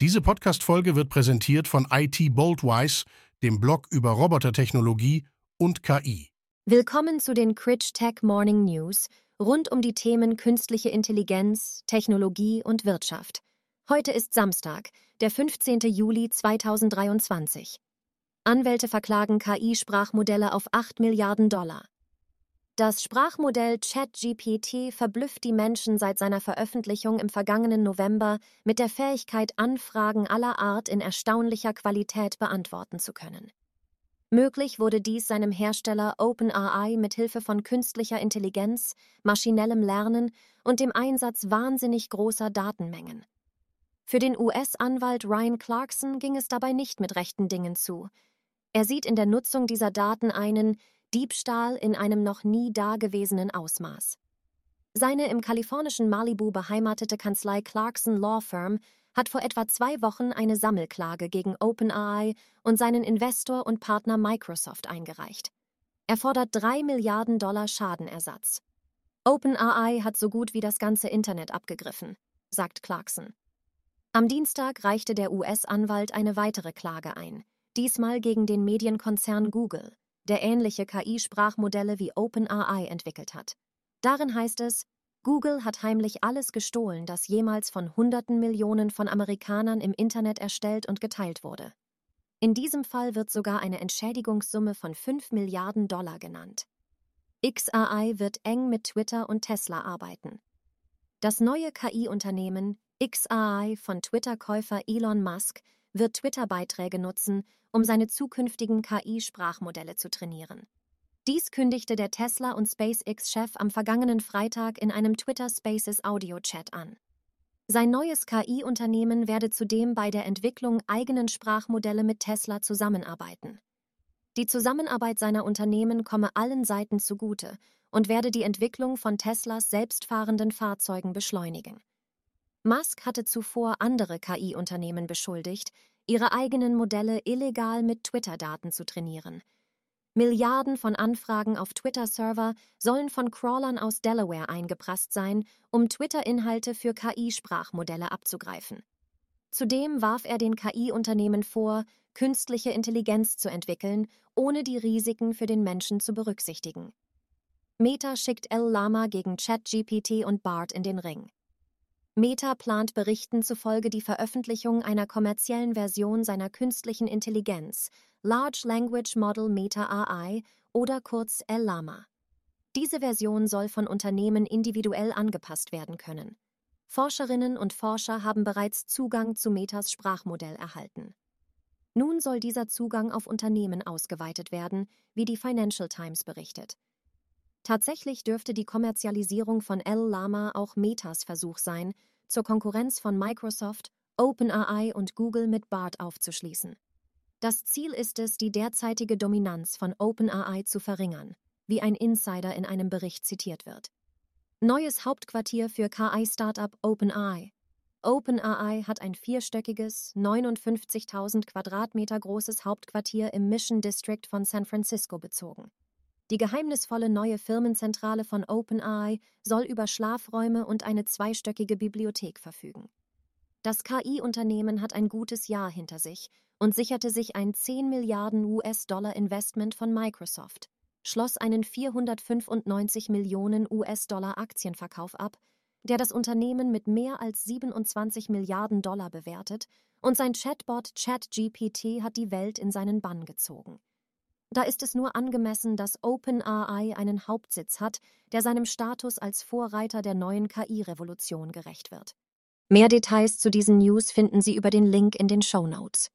Diese Podcast-Folge wird präsentiert von IT Boldwise, dem Blog über Robotertechnologie und KI. Willkommen zu den Critch Tech Morning News rund um die Themen künstliche Intelligenz, Technologie und Wirtschaft. Heute ist Samstag, der 15. Juli 2023. Anwälte verklagen KI-Sprachmodelle auf 8 Milliarden Dollar. Das Sprachmodell ChatGPT verblüfft die Menschen seit seiner Veröffentlichung im vergangenen November mit der Fähigkeit, Anfragen aller Art in erstaunlicher Qualität beantworten zu können. Möglich wurde dies seinem Hersteller OpenAI mit Hilfe von künstlicher Intelligenz, maschinellem Lernen und dem Einsatz wahnsinnig großer Datenmengen. Für den US-Anwalt Ryan Clarkson ging es dabei nicht mit rechten Dingen zu. Er sieht in der Nutzung dieser Daten einen Diebstahl in einem noch nie dagewesenen Ausmaß. Seine im kalifornischen Malibu beheimatete Kanzlei Clarkson Law Firm hat vor etwa zwei Wochen eine Sammelklage gegen OpenAI und seinen Investor und Partner Microsoft eingereicht. Er fordert drei Milliarden Dollar Schadenersatz. OpenAI hat so gut wie das ganze Internet abgegriffen, sagt Clarkson. Am Dienstag reichte der US-Anwalt eine weitere Klage ein, diesmal gegen den Medienkonzern Google der ähnliche KI-Sprachmodelle wie OpenAI entwickelt hat. Darin heißt es, Google hat heimlich alles gestohlen, das jemals von Hunderten Millionen von Amerikanern im Internet erstellt und geteilt wurde. In diesem Fall wird sogar eine Entschädigungssumme von 5 Milliarden Dollar genannt. XAI wird eng mit Twitter und Tesla arbeiten. Das neue KI-Unternehmen XAI von Twitter-Käufer Elon Musk wird Twitter-Beiträge nutzen, um seine zukünftigen KI-Sprachmodelle zu trainieren. Dies kündigte der Tesla- und SpaceX-Chef am vergangenen Freitag in einem Twitter Spaces Audio-Chat an. Sein neues KI-Unternehmen werde zudem bei der Entwicklung eigenen Sprachmodelle mit Tesla zusammenarbeiten. Die Zusammenarbeit seiner Unternehmen komme allen Seiten zugute und werde die Entwicklung von Teslas selbstfahrenden Fahrzeugen beschleunigen. Musk hatte zuvor andere KI-Unternehmen beschuldigt, ihre eigenen Modelle illegal mit Twitter-Daten zu trainieren. Milliarden von Anfragen auf Twitter-Server sollen von Crawlern aus Delaware eingeprasst sein, um Twitter-Inhalte für KI-Sprachmodelle abzugreifen. Zudem warf er den KI-Unternehmen vor, künstliche Intelligenz zu entwickeln, ohne die Risiken für den Menschen zu berücksichtigen. Meta schickt El Lama gegen ChatGPT und BART in den Ring. Meta plant Berichten zufolge die Veröffentlichung einer kommerziellen Version seiner künstlichen Intelligenz, Large Language Model Meta AI oder kurz LLaMA. Diese Version soll von Unternehmen individuell angepasst werden können. Forscherinnen und Forscher haben bereits Zugang zu Metas Sprachmodell erhalten. Nun soll dieser Zugang auf Unternehmen ausgeweitet werden, wie die Financial Times berichtet. Tatsächlich dürfte die Kommerzialisierung von L-Lama auch Metas Versuch sein, zur Konkurrenz von Microsoft, OpenAI und Google mit BART aufzuschließen. Das Ziel ist es, die derzeitige Dominanz von OpenAI zu verringern, wie ein Insider in einem Bericht zitiert wird. Neues Hauptquartier für KI-Startup OpenAI. OpenAI hat ein vierstöckiges, 59.000 Quadratmeter großes Hauptquartier im Mission District von San Francisco bezogen. Die geheimnisvolle neue Firmenzentrale von OpenAI soll über Schlafräume und eine zweistöckige Bibliothek verfügen. Das KI-Unternehmen hat ein gutes Jahr hinter sich und sicherte sich ein 10 Milliarden US-Dollar Investment von Microsoft, schloss einen 495 Millionen US-Dollar Aktienverkauf ab, der das Unternehmen mit mehr als 27 Milliarden Dollar bewertet, und sein Chatbot ChatGPT hat die Welt in seinen Bann gezogen. Da ist es nur angemessen, dass OpenAI einen Hauptsitz hat, der seinem Status als Vorreiter der neuen KI-Revolution gerecht wird. Mehr Details zu diesen News finden Sie über den Link in den Show Notes.